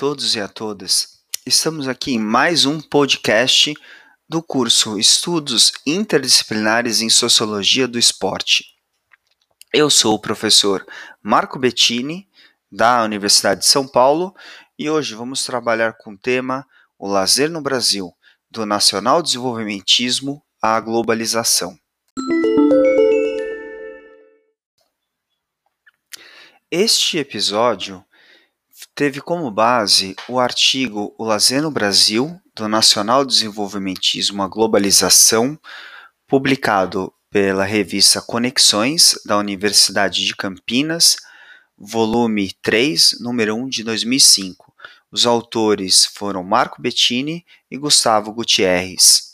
Todos e a todas. Estamos aqui em mais um podcast do curso Estudos Interdisciplinares em Sociologia do Esporte. Eu sou o professor Marco Bettini, da Universidade de São Paulo, e hoje vamos trabalhar com o tema O Lazer no Brasil, do Nacional Desenvolvimentismo à Globalização. Este episódio teve como base o artigo O Lazer no Brasil, do Nacional Desenvolvimentismo à Globalização, publicado pela revista Conexões, da Universidade de Campinas, volume 3, número 1 de 2005. Os autores foram Marco Bettini e Gustavo Gutierrez.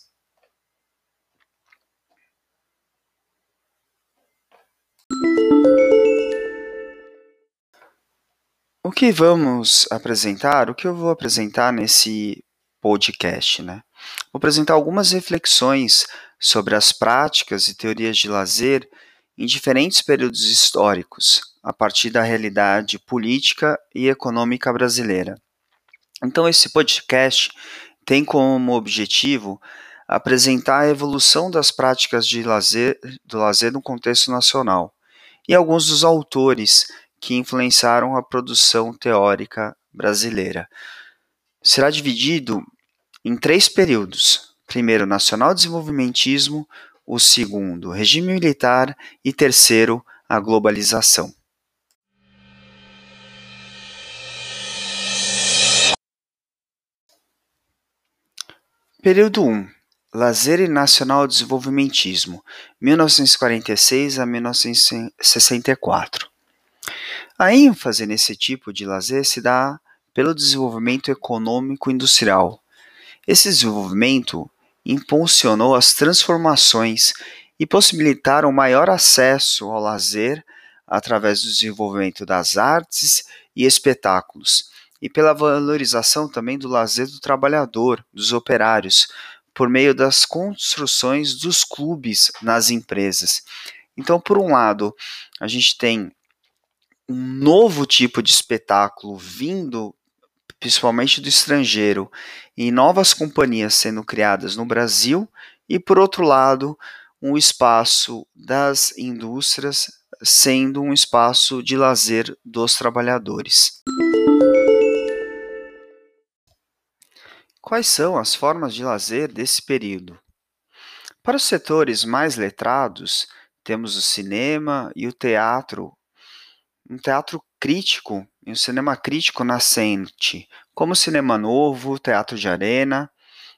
O que vamos apresentar, o que eu vou apresentar nesse podcast, né? Vou apresentar algumas reflexões sobre as práticas e teorias de lazer em diferentes períodos históricos, a partir da realidade política e econômica brasileira. Então, esse podcast tem como objetivo apresentar a evolução das práticas de lazer, do lazer no contexto nacional e alguns dos autores que influenciaram a produção teórica brasileira. Será dividido em três períodos: primeiro, nacional desenvolvimentismo, o segundo, regime militar e terceiro, a globalização. Período 1. Lazer e Nacional Desenvolvimentismo, 1946 a 1964. A ênfase nesse tipo de lazer se dá pelo desenvolvimento econômico industrial. Esse desenvolvimento impulsionou as transformações e possibilitaram maior acesso ao lazer através do desenvolvimento das artes e espetáculos, e pela valorização também do lazer do trabalhador, dos operários, por meio das construções dos clubes nas empresas. Então, por um lado, a gente tem um novo tipo de espetáculo vindo principalmente do estrangeiro e novas companhias sendo criadas no Brasil e por outro lado um espaço das indústrias sendo um espaço de lazer dos trabalhadores. Quais são as formas de lazer desse período? Para os setores mais letrados, temos o cinema e o teatro um teatro crítico e um cinema crítico nascente, como o Cinema Novo, Teatro de Arena,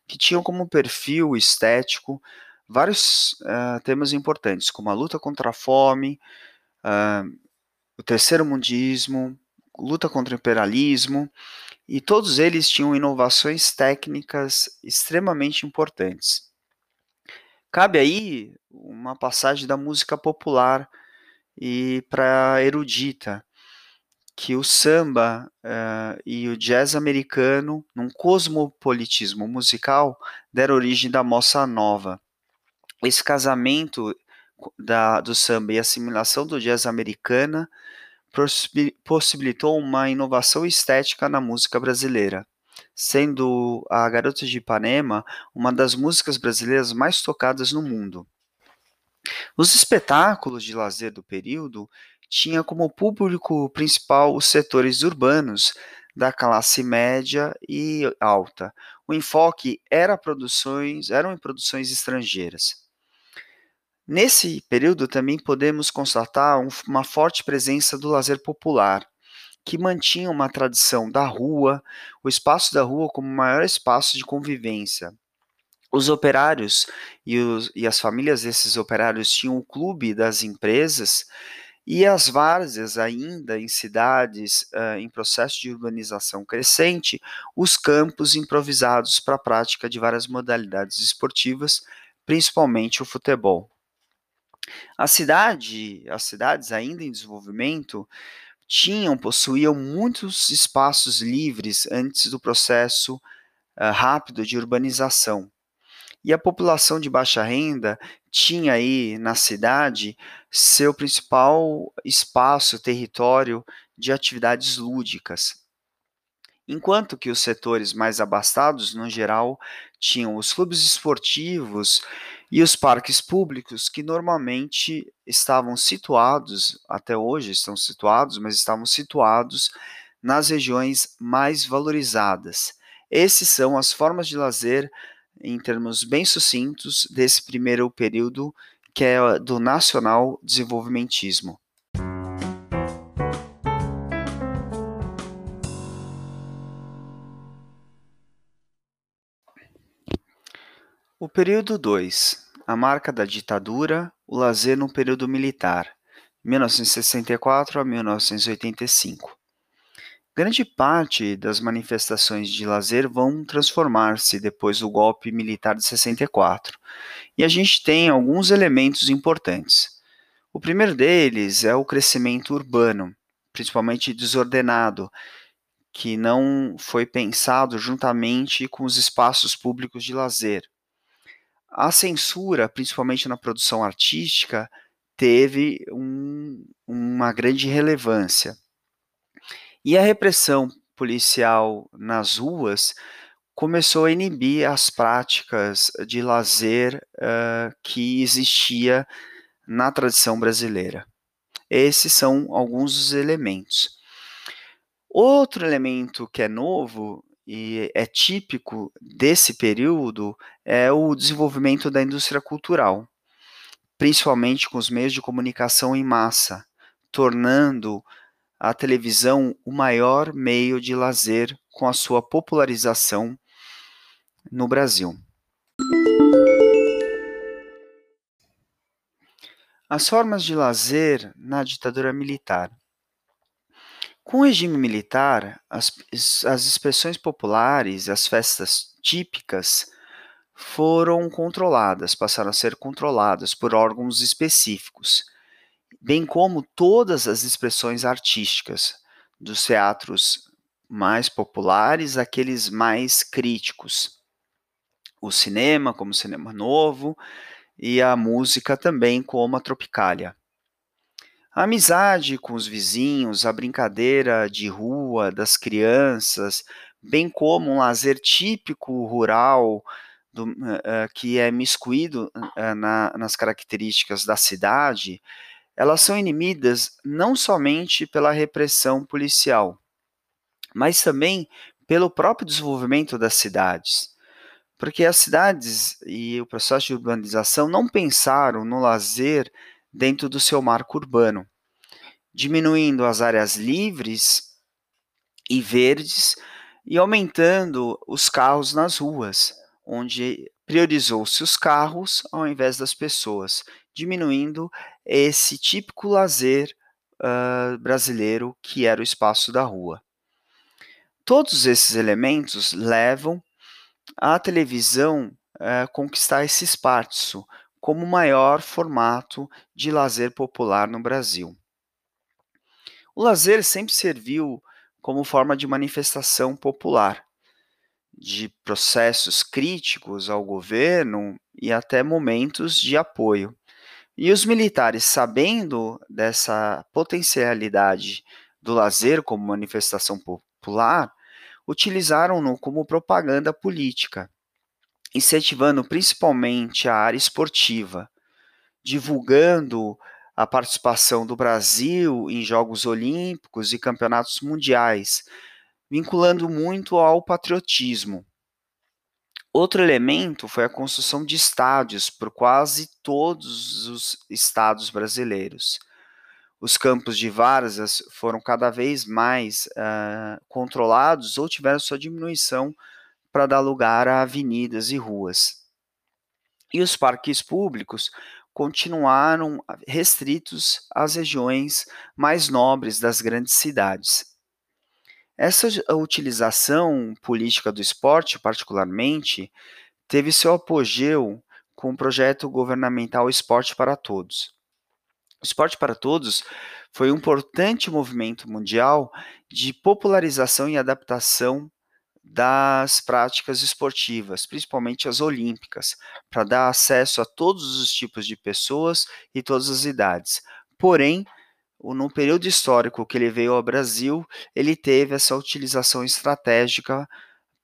que tinham como perfil estético vários uh, temas importantes, como a luta contra a fome, uh, o terceiro mundismo, luta contra o imperialismo, e todos eles tinham inovações técnicas extremamente importantes. Cabe aí uma passagem da música popular e para erudita, que o samba uh, e o jazz americano, num cosmopolitismo musical, deram origem da moça nova. Esse casamento da, do samba e assimilação do jazz americana possibilitou uma inovação estética na música brasileira, sendo a Garota de Ipanema uma das músicas brasileiras mais tocadas no mundo. Os espetáculos de lazer do período tinham como público principal os setores urbanos da classe média e alta. O enfoque era produções, eram em produções estrangeiras. Nesse período também podemos constatar uma forte presença do lazer popular, que mantinha uma tradição da rua, o espaço da rua como maior espaço de convivência, os operários e, os, e as famílias desses operários tinham o clube das empresas e as várzeas ainda em cidades uh, em processo de urbanização crescente, os campos improvisados para a prática de várias modalidades esportivas, principalmente o futebol. A cidade, as cidades ainda em desenvolvimento tinham, possuíam muitos espaços livres antes do processo uh, rápido de urbanização. E a população de baixa renda tinha aí na cidade seu principal espaço, território de atividades lúdicas. enquanto que os setores mais abastados, no geral, tinham os clubes esportivos e os parques públicos, que normalmente estavam situados, até hoje estão situados, mas estavam situados nas regiões mais valorizadas. Esses são as formas de lazer, em termos bem sucintos, desse primeiro período, que é do nacional desenvolvimentismo. O período 2. A marca da ditadura, o lazer no período militar, 1964 a 1985. Grande parte das manifestações de lazer vão transformar-se depois do golpe militar de 64. E a gente tem alguns elementos importantes. O primeiro deles é o crescimento urbano, principalmente desordenado, que não foi pensado juntamente com os espaços públicos de lazer. A censura, principalmente na produção artística, teve um, uma grande relevância. E a repressão policial nas ruas começou a inibir as práticas de lazer uh, que existia na tradição brasileira. Esses são alguns dos elementos. Outro elemento que é novo e é típico desse período é o desenvolvimento da indústria cultural, principalmente com os meios de comunicação em massa, tornando a televisão o maior meio de lazer com a sua popularização no Brasil. As formas de lazer na ditadura militar. Com o regime militar, as, as expressões populares, as festas típicas, foram controladas, passaram a ser controladas por órgãos específicos, bem como todas as expressões artísticas, dos teatros mais populares àqueles mais críticos. O cinema, como cinema novo, e a música também, como a Tropicália. A amizade com os vizinhos, a brincadeira de rua das crianças, bem como um lazer típico rural do, uh, que é miscuído uh, na, nas características da cidade, elas são inimidas não somente pela repressão policial, mas também pelo próprio desenvolvimento das cidades. Porque as cidades e o processo de urbanização não pensaram no lazer dentro do seu marco urbano, diminuindo as áreas livres e verdes e aumentando os carros nas ruas, onde priorizou-se os carros ao invés das pessoas, diminuindo esse típico lazer uh, brasileiro que era o espaço da rua. Todos esses elementos levam a televisão uh, conquistar esse espaço como o maior formato de lazer popular no Brasil. O lazer sempre serviu como forma de manifestação popular, de processos críticos ao governo e até momentos de apoio. E os militares, sabendo dessa potencialidade do lazer como manifestação popular, utilizaram-no como propaganda política incentivando principalmente a área esportiva, divulgando a participação do Brasil em Jogos Olímpicos e Campeonatos Mundiais, vinculando muito ao patriotismo. Outro elemento foi a construção de estádios por quase todos os estados brasileiros. Os campos de várzeas foram cada vez mais uh, controlados ou tiveram sua diminuição para dar lugar a avenidas e ruas. E os parques públicos continuaram restritos às regiões mais nobres das grandes cidades. Essa utilização política do esporte, particularmente, teve seu apogeu com o projeto governamental Esporte para Todos. O Esporte para Todos foi um importante movimento mundial de popularização e adaptação das práticas esportivas, principalmente as olímpicas, para dar acesso a todos os tipos de pessoas e todas as idades. Porém, no período histórico que ele veio ao Brasil, ele teve essa utilização estratégica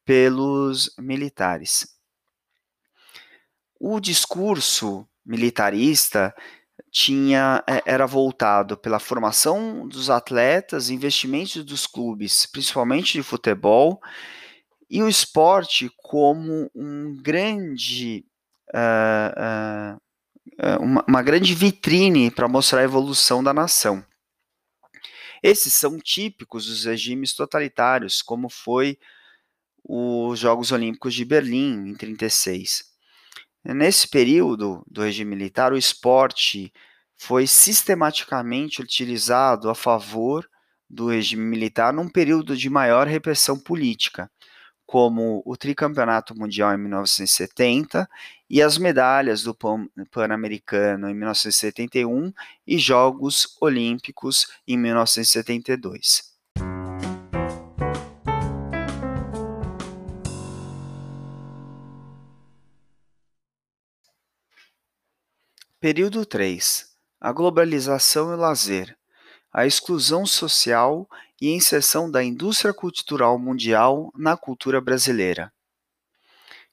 pelos militares. O discurso militarista tinha é, era voltado pela formação dos atletas, investimentos dos clubes, principalmente de futebol, e o esporte como um grande uh, uh, uma, uma grande vitrine para mostrar a evolução da nação. Esses são típicos dos regimes totalitários, como foi os Jogos Olímpicos de Berlim em 36. Nesse período do regime militar, o esporte foi sistematicamente utilizado a favor do regime militar num período de maior repressão política, como o tricampeonato mundial em 1970 e as medalhas do Pan-Americano em 1971 e Jogos Olímpicos em 1972. Período 3. A globalização e o lazer. A exclusão social e inserção da indústria cultural mundial na cultura brasileira.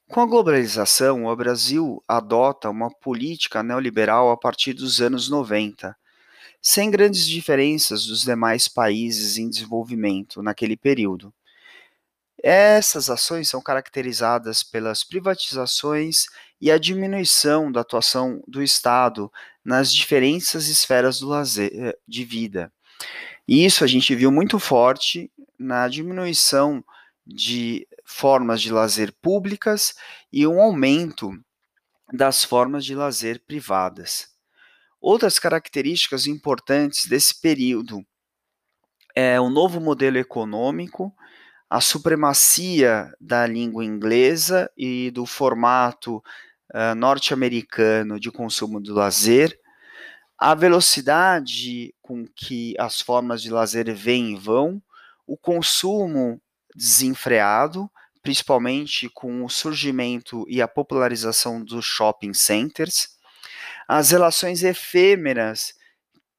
Com a globalização, o Brasil adota uma política neoliberal a partir dos anos 90, sem grandes diferenças dos demais países em desenvolvimento naquele período. Essas ações são caracterizadas pelas privatizações e a diminuição da atuação do Estado nas diferentes esferas do lazer, eh, de vida. E isso a gente viu muito forte na diminuição de formas de lazer públicas e um aumento das formas de lazer privadas. Outras características importantes desse período é o novo modelo econômico, a supremacia da língua inglesa e do formato uh, norte-americano de consumo do lazer, a velocidade com que as formas de lazer vêm e vão, o consumo desenfreado, principalmente com o surgimento e a popularização dos shopping centers, as relações efêmeras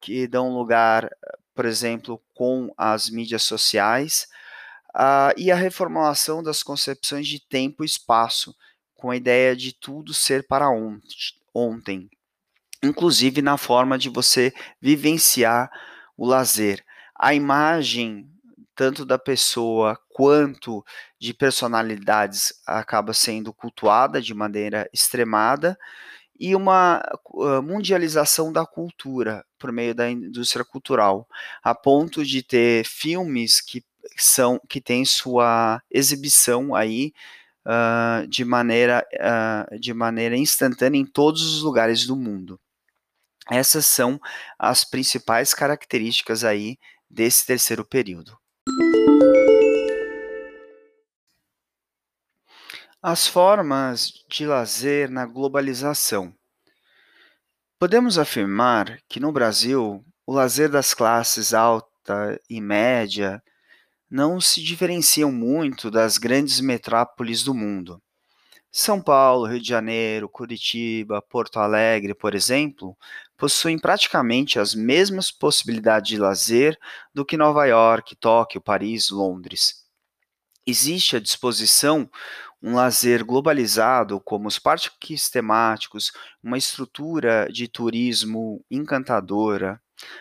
que dão lugar, por exemplo, com as mídias sociais, uh, e a reformulação das concepções de tempo e espaço, com a ideia de tudo ser para ontem, inclusive na forma de você vivenciar o lazer. A imagem tanto da pessoa quanto de personalidades acaba sendo cultuada de maneira extremada e uma mundialização da cultura por meio da indústria cultural, a ponto de ter filmes que são que têm sua exibição aí uh, de maneira uh, de maneira instantânea em todos os lugares do mundo. Essas são as principais características aí desse terceiro período. As formas de lazer na globalização. Podemos afirmar que no Brasil, o lazer das classes alta e média não se diferenciam muito das grandes metrópoles do mundo. São Paulo, Rio de Janeiro, Curitiba, Porto Alegre, por exemplo, possuem praticamente as mesmas possibilidades de lazer do que Nova York, Tóquio, Paris, Londres. Existe à disposição um lazer globalizado, como os parques temáticos, uma estrutura de turismo encantadora,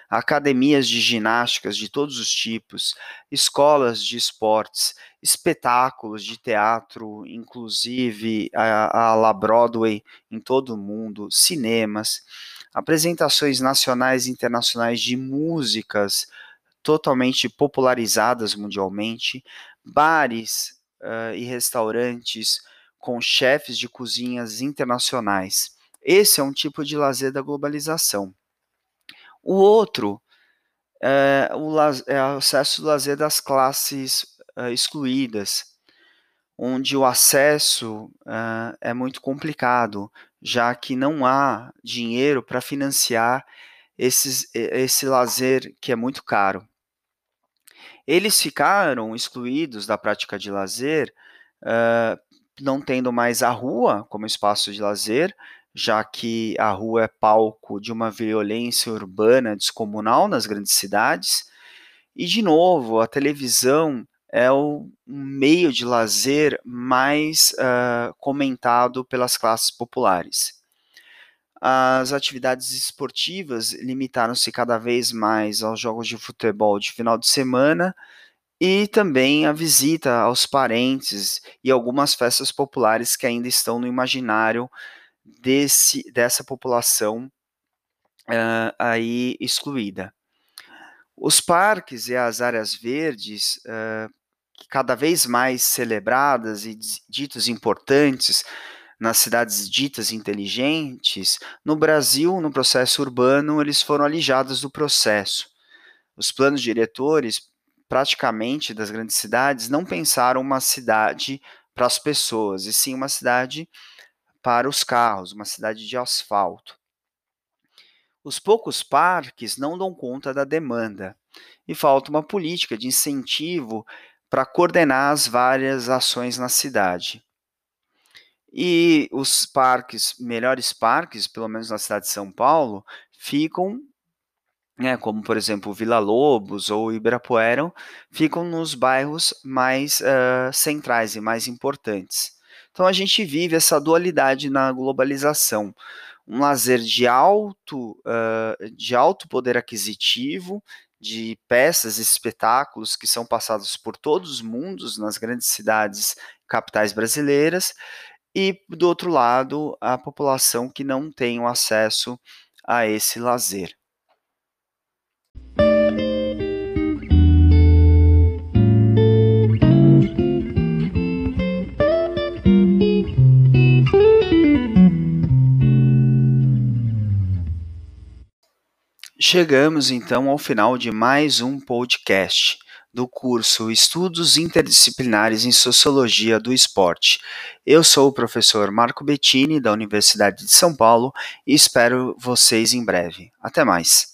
academias de ginásticas de todos os tipos, escolas de esportes, espetáculos de teatro, inclusive a, a La Broadway em todo o mundo, cinemas, apresentações nacionais e internacionais de músicas totalmente popularizadas mundialmente, bares, uh, e restaurantes com chefes de cozinhas internacionais. Esse é um tipo de lazer da globalização. O outro é o, é o acesso do lazer das classes uh, excluídas, onde o acesso uh, é muito complicado, já que não há dinheiro para financiar esses, esse lazer que é muito caro. Eles ficaram excluídos da prática de lazer, uh, não tendo mais a rua como espaço de lazer, já que a rua é palco de uma violência urbana descomunal nas grandes cidades. E, de novo, a televisão é o meio de lazer mais uh, comentado pelas classes populares. As atividades esportivas limitaram-se cada vez mais aos jogos de futebol de final de semana e também a visita aos parentes e algumas festas populares que ainda estão no imaginário desse, dessa população uh, aí excluída. Os parques e as áreas verdes, uh, cada vez mais celebradas e ditos importantes nas cidades ditas inteligentes, no Brasil, no processo urbano, eles foram alijados do processo. Os planos diretores, praticamente das grandes cidades, não pensaram uma cidade para as pessoas, e sim uma cidade para os carros, uma cidade de asfalto. Os poucos parques não dão conta da demanda e falta uma política de incentivo para coordenar as várias ações na cidade. E os parques, melhores parques, pelo menos na cidade de São Paulo, ficam, né, como por exemplo Vila Lobos ou Ibirapuera, ficam nos bairros mais uh, centrais e mais importantes. Então a gente vive essa dualidade na globalização. Um lazer de alto, uh, de alto poder aquisitivo, de peças e espetáculos que são passados por todos os mundos nas grandes cidades capitais brasileiras, e do outro lado, a população que não tem o acesso a esse lazer. Chegamos então ao final de mais um podcast do curso Estudos Interdisciplinares em Sociologia do Esporte. Eu sou o professor Marco Bettini, da Universidade de São Paulo, e espero vocês em breve. Até mais.